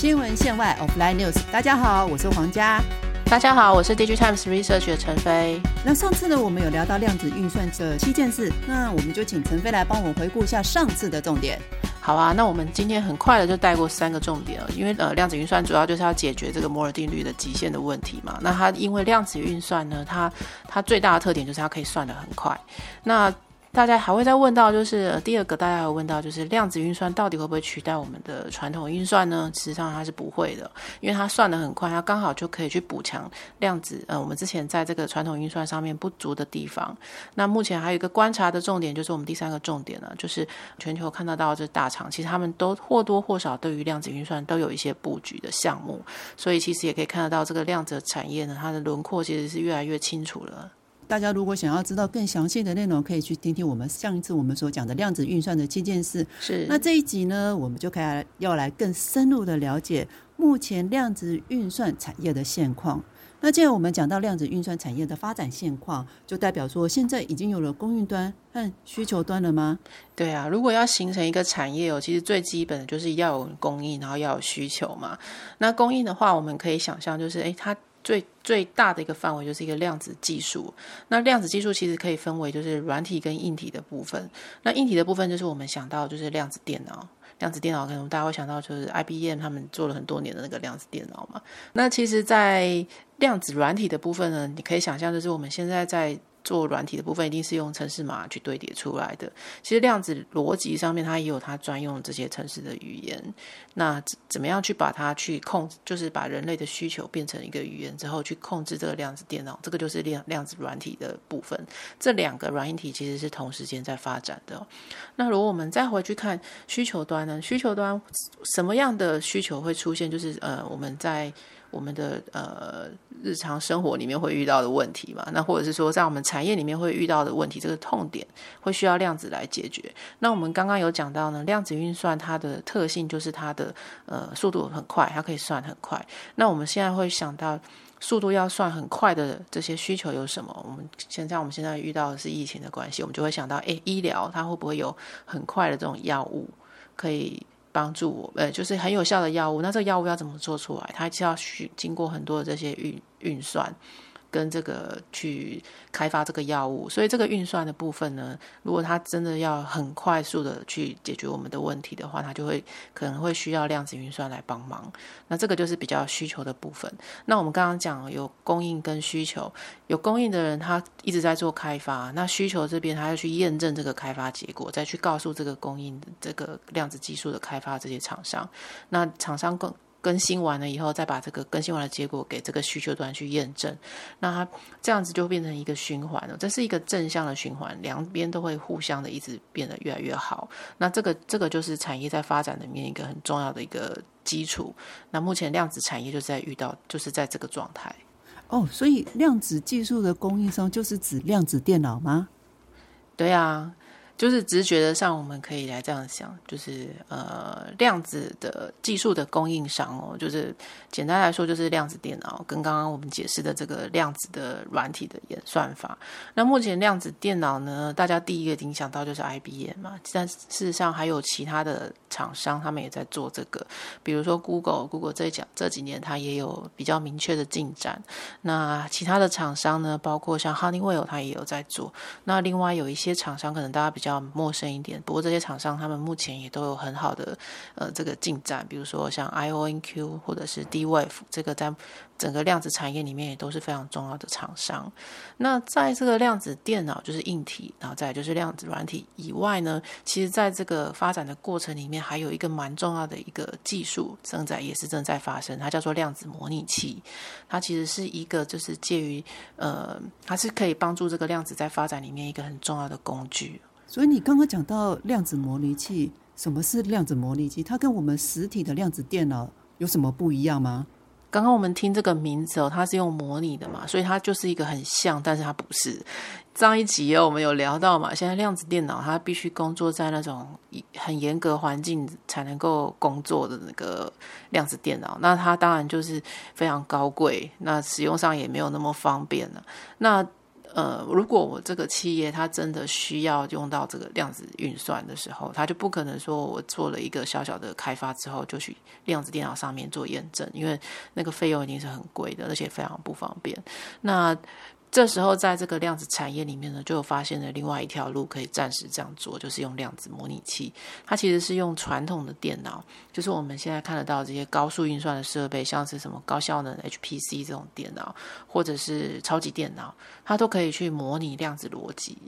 新闻线外 Offline News，大家好，我是黄佳。大家好，我是 Digitimes Research 的陈飞。那上次呢，我们有聊到量子运算的七件事，那我们就请陈飞来帮我回顾一下上次的重点。好啊，那我们今天很快的就带过三个重点了，因为呃，量子运算主要就是要解决这个摩尔定律的极限的问题嘛。那它因为量子运算呢，它它最大的特点就是它可以算得很快。那大家还会再问到，就是第二个，大家有问到，就是量子运算到底会不会取代我们的传统运算呢？实际上它是不会的，因为它算得很快，它刚好就可以去补强量子呃我们之前在这个传统运算上面不足的地方。那目前还有一个观察的重点，就是我们第三个重点呢，就是全球看得到这大厂，其实他们都或多或少对于量子运算都有一些布局的项目，所以其实也可以看得到这个量子产业呢，它的轮廓其实是越来越清楚了。大家如果想要知道更详细的内容，可以去听听我们上一次我们所讲的量子运算的七件事。是，那这一集呢，我们就开始要来更深入的了解目前量子运算产业的现况。那既然我们讲到量子运算产业的发展现况，就代表说现在已经有了供应端和需求端了吗？对啊，如果要形成一个产业哦，其实最基本的就是要有供应，然后要有需求嘛。那供应的话，我们可以想象就是，诶，它。最最大的一个范围就是一个量子技术。那量子技术其实可以分为就是软体跟硬体的部分。那硬体的部分就是我们想到就是量子电脑，量子电脑可能大家会想到就是 IBM 他们做了很多年的那个量子电脑嘛。那其实，在量子软体的部分呢，你可以想象就是我们现在在。做软体的部分一定是用程式码去堆叠出来的。其实量子逻辑上面它也有它专用这些程式的语言。那怎么样去把它去控制，就是把人类的需求变成一个语言之后去控制这个量子电脑，这个就是量量子软体的部分。这两个软体其实是同时间在发展的。那如果我们再回去看需求端呢？需求端什么样的需求会出现？就是呃，我们在我们的呃日常生活里面会遇到的问题嘛？那或者是说在我们产业里面会遇到的问题，这个痛点会需要量子来解决。那我们刚刚有讲到呢，量子运算它的特性就是它的呃速度很快，它可以算很快。那我们现在会想到速度要算很快的这些需求有什么？我们现在我们现在遇到的是疫情的关系，我们就会想到，哎，医疗它会不会有很快的这种药物可以？帮助我，呃，就是很有效的药物。那这个药物要怎么做出来？它就要需经过很多的这些运运算。跟这个去开发这个药物，所以这个运算的部分呢，如果它真的要很快速的去解决我们的问题的话，它就会可能会需要量子运算来帮忙。那这个就是比较需求的部分。那我们刚刚讲有供应跟需求，有供应的人他一直在做开发，那需求这边他要去验证这个开发结果，再去告诉这个供应这个量子技术的开发这些厂商，那厂商更。更新完了以后，再把这个更新完的结果给这个需求端去验证，那它这样子就变成一个循环了。这是一个正向的循环，两边都会互相的一直变得越来越好。那这个这个就是产业在发展里面一个很重要的一个基础。那目前量子产业就在遇到，就是在这个状态。哦，所以量子技术的供应商就是指量子电脑吗？对啊。就是直觉的上，我们可以来这样想，就是呃，量子的技术的供应商哦，就是简单来说，就是量子电脑跟刚刚我们解释的这个量子的软体的演算法。那目前量子电脑呢，大家第一个影响到就是 IBM 嘛，但事实上还有其他的厂商，他们也在做这个，比如说 Google，Google 这讲这几年它也有比较明确的进展。那其他的厂商呢，包括像 Honeywell，它也有在做。那另外有一些厂商，可能大家比较。陌生一点，不过这些厂商他们目前也都有很好的呃这个进展，比如说像 IONQ 或者是 D-Wave，这个在整个量子产业里面也都是非常重要的厂商。那在这个量子电脑就是硬体，然后再就是量子软体以外呢，其实在这个发展的过程里面，还有一个蛮重要的一个技术正在也是正在发生，它叫做量子模拟器。它其实是一个就是介于呃，它是可以帮助这个量子在发展里面一个很重要的工具。所以你刚刚讲到量子模拟器，什么是量子模拟器？它跟我们实体的量子电脑有什么不一样吗？刚刚我们听这个名字哦，它是用模拟的嘛，所以它就是一个很像，但是它不是。上一集我们有聊到嘛，现在量子电脑它必须工作在那种很严格环境才能够工作的那个量子电脑，那它当然就是非常高贵，那使用上也没有那么方便了。那呃，如果我这个企业它真的需要用到这个量子运算的时候，它就不可能说我做了一个小小的开发之后就去量子电脑上面做验证，因为那个费用已经是很贵的，而且非常不方便。那这时候，在这个量子产业里面呢，就发现了另外一条路可以暂时这样做，就是用量子模拟器。它其实是用传统的电脑，就是我们现在看得到这些高速运算的设备，像是什么高效能 HPC 这种电脑，或者是超级电脑，它都可以去模拟量子逻辑。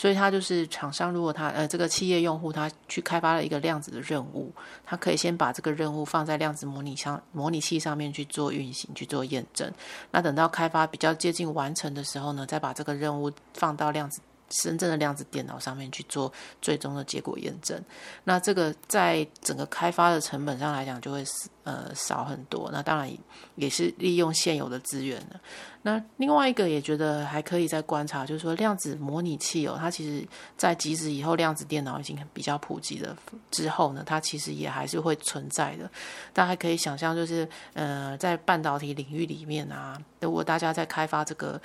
所以，它就是厂商，如果他呃这个企业用户他去开发了一个量子的任务，他可以先把这个任务放在量子模拟上模拟器上面去做运行、去做验证。那等到开发比较接近完成的时候呢，再把这个任务放到量子。深圳的量子电脑上面去做最终的结果验证，那这个在整个开发的成本上来讲就会呃少很多。那当然也是利用现有的资源的。那另外一个也觉得还可以再观察，就是说量子模拟器哦，它其实在即使以后量子电脑已经比较普及了之后呢，它其实也还是会存在的。大家可以想象，就是呃在半导体领域里面啊，如果大家在开发这个。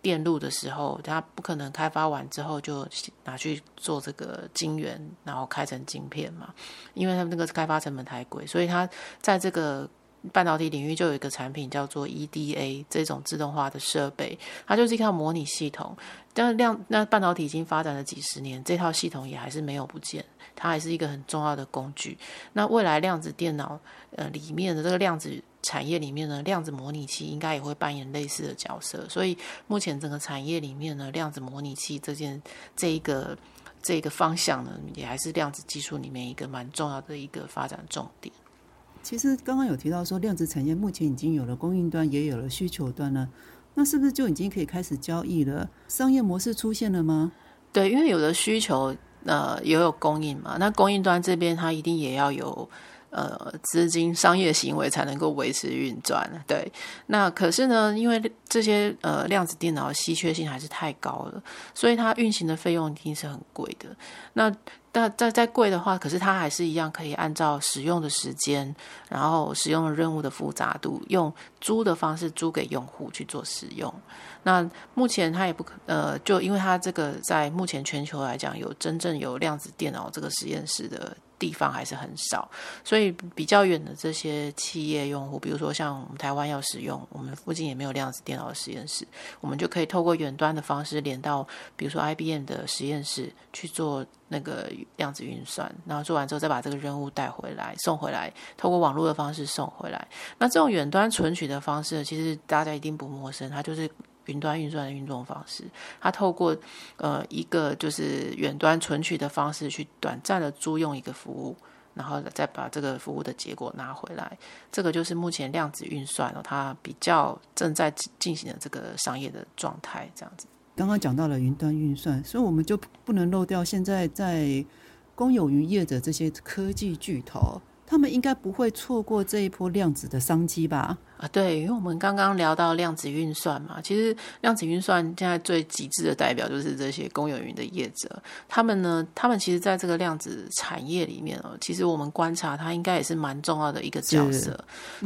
电路的时候，它不可能开发完之后就拿去做这个晶圆，然后开成晶片嘛，因为他们那个开发成本太贵，所以它在这个半导体领域就有一个产品叫做 EDA 这种自动化的设备，它就是一套模拟系统。但量那半导体已经发展了几十年，这套系统也还是没有不见，它还是一个很重要的工具。那未来量子电脑呃里面的这个量子。产业里面呢，量子模拟器应该也会扮演类似的角色，所以目前整个产业里面呢，量子模拟器这件这一个这一个方向呢，也还是量子技术里面一个蛮重要的一个发展重点。其实刚刚有提到说，量子产业目前已经有了供应端，也有了需求端了，那是不是就已经可以开始交易了？商业模式出现了吗？对，因为有了需求，呃，也有供应嘛，那供应端这边它一定也要有。呃，资金商业行为才能够维持运转。对，那可是呢，因为这些呃量子电脑稀缺性还是太高了，所以它运行的费用一定是很贵的。那但再再贵的话，可是它还是一样可以按照使用的时间，然后使用的任务的复杂度，用租的方式租给用户去做使用。那目前它也不可呃，就因为它这个在目前全球来讲，有真正有量子电脑这个实验室的。地方还是很少，所以比较远的这些企业用户，比如说像我们台湾要使用，我们附近也没有量子电脑的实验室，我们就可以透过远端的方式连到，比如说 IBM 的实验室去做那个量子运算，然后做完之后再把这个任务带回来送回来，透过网络的方式送回来。那这种远端存取的方式，其实大家一定不陌生，它就是。云端运算的运作方式，它透过呃一个就是远端存取的方式去短暂的租用一个服务，然后再把这个服务的结果拿回来。这个就是目前量子运算哦，它比较正在进行的这个商业的状态。这样子，刚刚讲到了云端运算，所以我们就不能漏掉现在在公有云业者这些科技巨头，他们应该不会错过这一波量子的商机吧？啊，对，因为我们刚刚聊到量子运算嘛，其实量子运算现在最极致的代表就是这些公有云的业者，他们呢，他们其实在这个量子产业里面哦，其实我们观察它应该也是蛮重要的一个角色。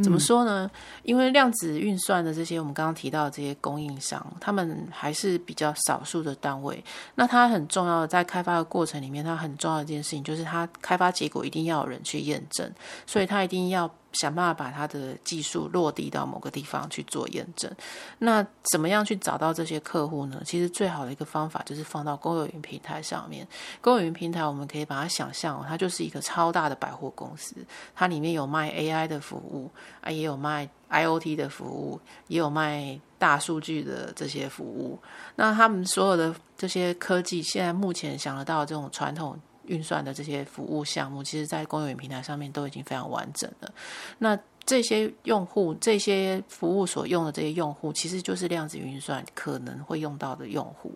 怎么说呢？因为量子运算的这些我们刚刚提到的这些供应商，他们还是比较少数的单位。那它很重要的在开发的过程里面，它很重要的一件事情就是它开发结果一定要有人去验证，所以它一定要。想办法把它的技术落地到某个地方去做验证。那怎么样去找到这些客户呢？其实最好的一个方法就是放到公有云平台上面。公有云平台，我们可以把它想象，它就是一个超大的百货公司，它里面有卖 AI 的服务啊，也有卖 IOT 的服务，也有卖大数据的这些服务。那他们所有的这些科技，现在目前想得到这种传统。运算的这些服务项目，其实，在公有云平台上面都已经非常完整了。那这些用户、这些服务所用的这些用户，其实就是量子运算可能会用到的用户。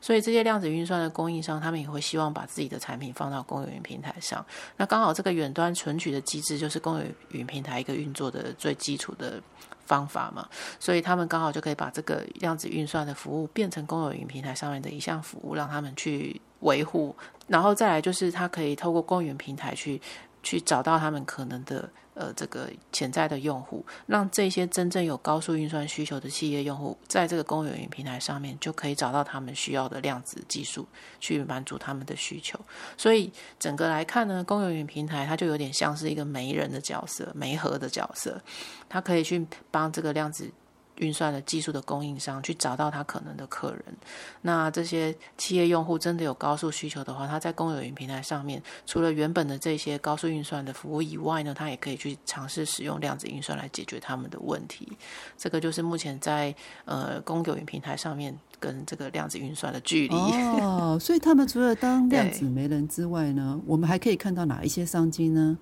所以，这些量子运算的供应商，他们也会希望把自己的产品放到公有云平台上。那刚好，这个远端存取的机制，就是公有云平台一个运作的最基础的方法嘛。所以，他们刚好就可以把这个量子运算的服务变成公有云平台上面的一项服务，让他们去维护。然后再来就是，它可以透过公园平台去去找到他们可能的呃这个潜在的用户，让这些真正有高速运算需求的企业用户，在这个公有云平台上面就可以找到他们需要的量子技术，去满足他们的需求。所以整个来看呢，公有云平台它就有点像是一个媒人的角色、媒合的角色，它可以去帮这个量子。运算的技术的供应商去找到他可能的客人，那这些企业用户真的有高速需求的话，他在公有云平台上面，除了原本的这些高速运算的服务以外呢，他也可以去尝试使用量子运算来解决他们的问题。这个就是目前在呃公有云平台上面跟这个量子运算的距离。哦，所以他们除了当量子媒人之外呢，我们还可以看到哪一些商机呢？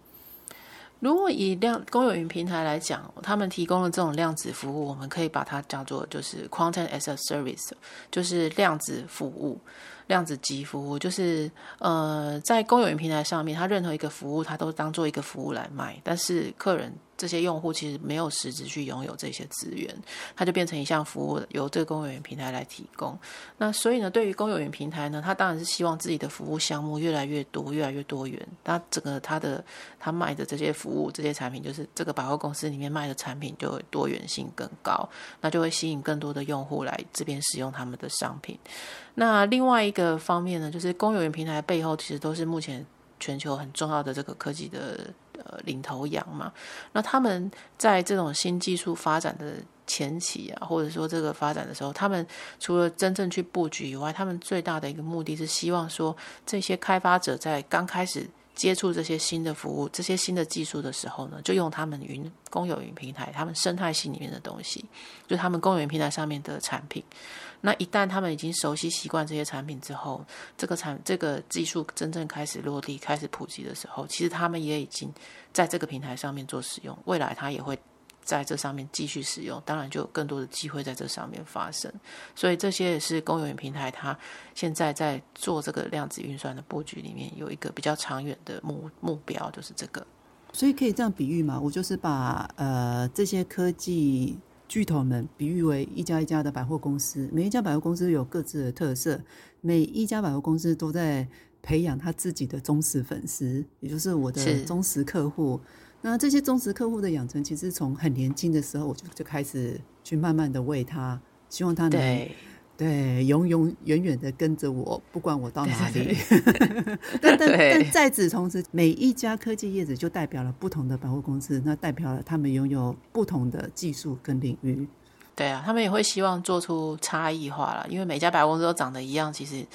如果以量公有云平台来讲，他们提供的这种量子服务，我们可以把它叫做就是 quantum as a service，就是量子服务。量子级服务就是呃，在公有云平台上面，它任何一个服务，它都当做一个服务来卖，但是客人。这些用户其实没有实质去拥有这些资源，它就变成一项服务，由这个公有云平台来提供。那所以呢，对于公有云平台呢，它当然是希望自己的服务项目越来越多、越来越多元。它整个它的它卖的这些服务、这些产品，就是这个百货公司里面卖的产品，就会多元性更高，那就会吸引更多的用户来这边使用他们的商品。那另外一个方面呢，就是公有云平台背后其实都是目前全球很重要的这个科技的。呃，领头羊嘛，那他们在这种新技术发展的前期啊，或者说这个发展的时候，他们除了真正去布局以外，他们最大的一个目的是希望说，这些开发者在刚开始接触这些新的服务、这些新的技术的时候呢，就用他们云公有云平台、他们生态系里面的东西，就他们公有云平台上面的产品。那一旦他们已经熟悉习惯这些产品之后，这个产这个技术真正开始落地、开始普及的时候，其实他们也已经在这个平台上面做使用。未来他也会在这上面继续使用，当然就有更多的机会在这上面发生。所以这些也是公有云平台它现在在做这个量子运算的布局里面有一个比较长远的目目标，就是这个。所以可以这样比喻嘛？我就是把呃这些科技。巨头们比喻为一家一家的百货公司，每一家百货公司有各自的特色，每一家百货公司都在培养他自己的忠实粉丝，也就是我的忠实客户。那这些忠实客户的养成，其实从很年轻的时候，我就就开始去慢慢的喂他，希望他能。对，永永远远的跟着我，不管我到哪里。但 但但在此同时，每一家科技业者就代表了不同的百货公司，那代表了他们拥有不同的技术跟领域。对啊，他们也会希望做出差异化了，因为每家百货公司都长得一样，其实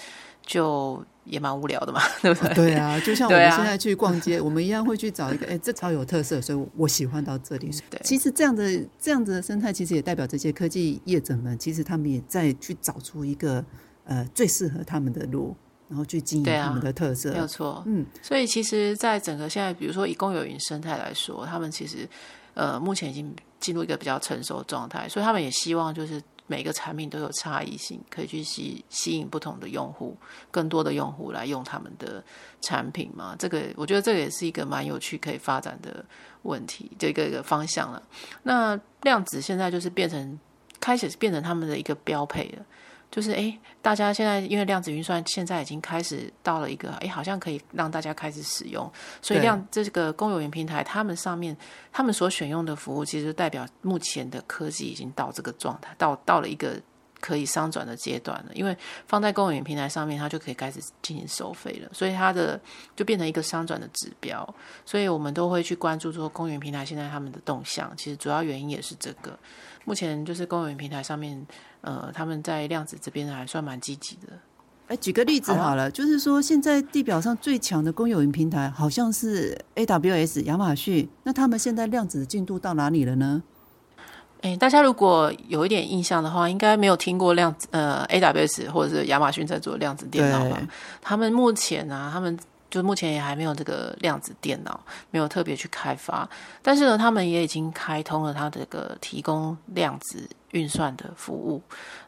就。也蛮无聊的嘛，对不对？对啊，就像我们现在去逛街，我们一样会去找一个，哎，这超有特色，所以我喜欢到这里。对，其实这样的这样子的生态，其实也代表这些科技业者们，其实他们也在去找出一个呃最适合他们的路，然后去经营他们的特色。没有错，嗯。所以其实，在整个现在，比如说以公有云生态来说，他们其实呃目前已经进入一个比较成熟的状态，所以他们也希望就是。每个产品都有差异性，可以去吸吸引不同的用户，更多的用户来用他们的产品嘛？这个我觉得这个也是一个蛮有趣可以发展的问题，这个一个方向了。那量子现在就是变成开始变成他们的一个标配了。就是哎，大家现在因为量子运算现在已经开始到了一个哎，好像可以让大家开始使用，所以量这个公有云平台，他们上面他们所选用的服务，其实代表目前的科技已经到这个状态，到到了一个可以商转的阶段了。因为放在公有云平台上面，它就可以开始进行收费了，所以它的就变成一个商转的指标。所以我们都会去关注说公有云平台现在他们的动向，其实主要原因也是这个。目前就是公有云平台上面。呃，他们在量子这边还算蛮积极的。哎，举个例子好了，就是说现在地表上最强的公有云平台好像是 AWS 亚马逊，那他们现在量子的进度到哪里了呢？哎，大家如果有一点印象的话，应该没有听过量子呃 AWS 或者是亚马逊在做量子电脑吧？他们目前啊，他们。就目前也还没有这个量子电脑，没有特别去开发。但是呢，他们也已经开通了它这个提供量子运算的服务。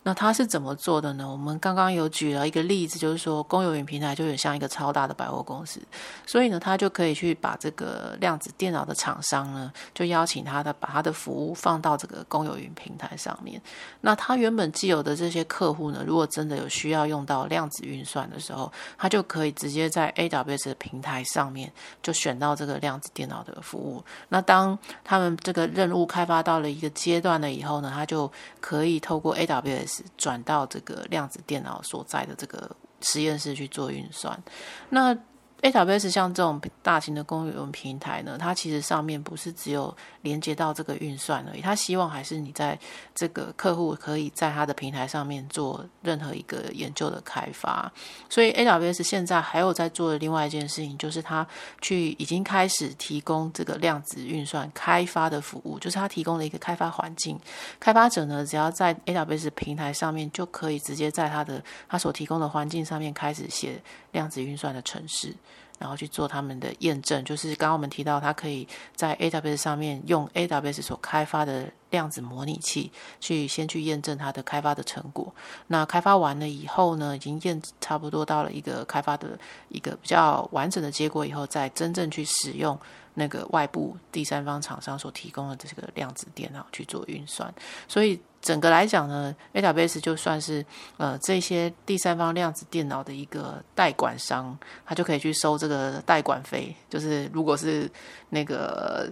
那它是怎么做的呢？我们刚刚有举了一个例子，就是说公有云平台就有像一个超大的百货公司，所以呢，它就可以去把这个量子电脑的厂商呢，就邀请他的把他的服务放到这个公有云平台上面。那他原本既有的这些客户呢，如果真的有需要用到量子运算的时候，他就可以直接在 AWS 的平台上面就选到这个量子电脑的服务。那当他们这个任务开发到了一个阶段了以后呢，他就可以透过 AWS。转到这个量子电脑所在的这个实验室去做运算，那。AWS 像这种大型的公有云平台呢，它其实上面不是只有连接到这个运算而已，它希望还是你在这个客户可以在它的平台上面做任何一个研究的开发。所以 AWS 现在还有在做的另外一件事情，就是它去已经开始提供这个量子运算开发的服务，就是它提供了一个开发环境，开发者呢只要在 AWS 平台上面就可以直接在它的它所提供的环境上面开始写量子运算的程式。然后去做他们的验证，就是刚刚我们提到，它可以在 AWS 上面用 AWS 所开发的量子模拟器去先去验证它的开发的成果。那开发完了以后呢，已经验差不多到了一个开发的一个比较完整的结果以后，再真正去使用那个外部第三方厂商所提供的这个量子电脑去做运算。所以。整个来讲呢，AWS 就算是呃这些第三方量子电脑的一个代管商，他就可以去收这个代管费。就是如果是那个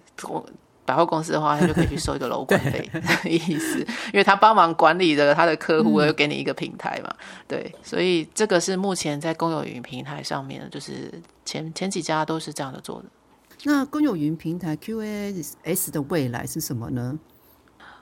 百货公司的话，他就可以去收一个楼管费 的意思，因为他帮忙管理的他的客户，又给你一个平台嘛。对，所以这个是目前在公有云平台上面，就是前前几家都是这样的做的。那公有云平台 QAS 的未来是什么呢？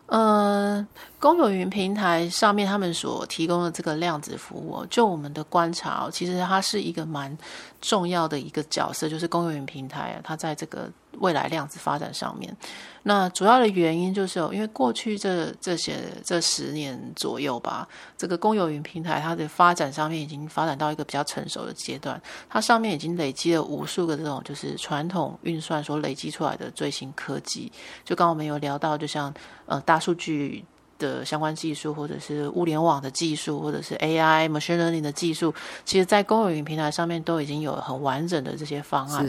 呃，公有云平台上面他们所提供的这个量子服务，就我们的观察，其实它是一个蛮重要的一个角色，就是公有云平台啊，它在这个。未来量子发展上面，那主要的原因就是因为过去这这些这十年左右吧，这个公有云平台它的发展上面已经发展到一个比较成熟的阶段，它上面已经累积了无数个这种就是传统运算所累积出来的最新科技。就刚我们有聊到，就像呃大数据。的相关技术，或者是物联网的技术，或者是 AI、machine learning 的技术，其实，在公有云平台上面都已经有很完整的这些方案。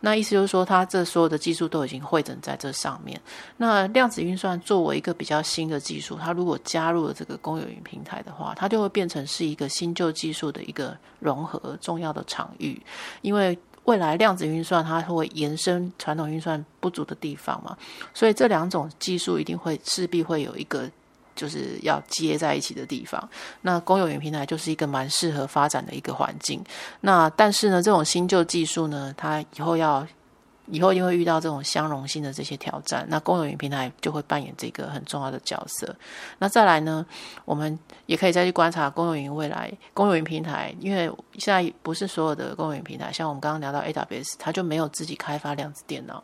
那意思就是说，它这所有的技术都已经汇整在这上面。那量子运算作为一个比较新的技术，它如果加入了这个公有云平台的话，它就会变成是一个新旧技术的一个融合重要的场域。因为未来量子运算它会延伸传统运算不足的地方嘛，所以这两种技术一定会势必会有一个。就是要接在一起的地方，那公有云平台就是一个蛮适合发展的一个环境。那但是呢，这种新旧技术呢，它以后要。以后因为遇到这种相容性的这些挑战，那公有云平台就会扮演这个很重要的角色。那再来呢，我们也可以再去观察公有云未来。公有云平台，因为现在不是所有的公有云平台，像我们刚刚聊到 AWS，它就没有自己开发量子电脑。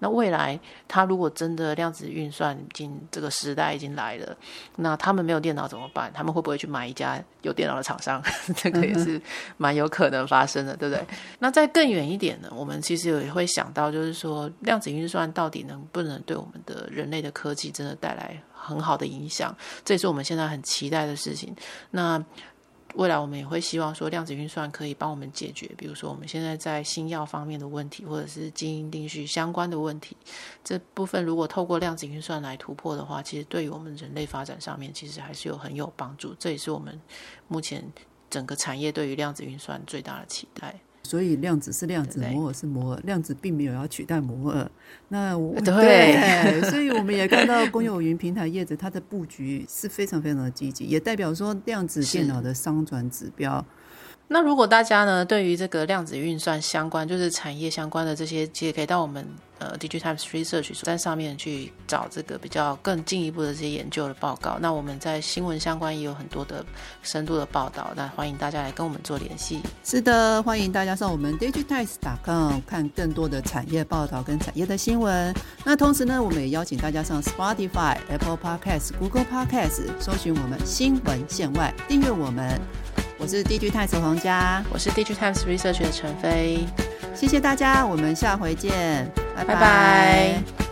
那未来它如果真的量子运算已经这个时代已经来了，那他们没有电脑怎么办？他们会不会去买一家有电脑的厂商？这个也是蛮有可能发生的，对不对？那再更远一点呢，我们其实也会想。到就是说，量子运算到底能不能对我们的人类的科技真的带来很好的影响？这也是我们现在很期待的事情。那未来我们也会希望说，量子运算可以帮我们解决，比如说我们现在在新药方面的问题，或者是基因定序相关的问题。这部分如果透过量子运算来突破的话，其实对于我们人类发展上面，其实还是有很有帮助。这也是我们目前整个产业对于量子运算最大的期待。所以量子是量子，摩尔是摩尔，量子并没有要取代摩尔。那对，所以我们也看到公有云平台业者它的布局是非常非常的积极，也代表说量子电脑的商转指标。那如果大家呢，对于这个量子运算相关，就是产业相关的这些，其实可以到我们呃 Digitimes Research 在上面去找这个比较更进一步的这些研究的报告。那我们在新闻相关也有很多的深度的报道，那欢迎大家来跟我们做联系。是的，欢迎大家上我们 Digitimes.com 看更多的产业报道跟产业的新闻。那同时呢，我们也邀请大家上 Spotify、Apple Podcast、Google Podcast 搜寻我们新闻线外，订阅我们。我是 DG Times 黄佳，我是 DG Times Research 的陈飞，谢谢大家，我们下回见，拜拜。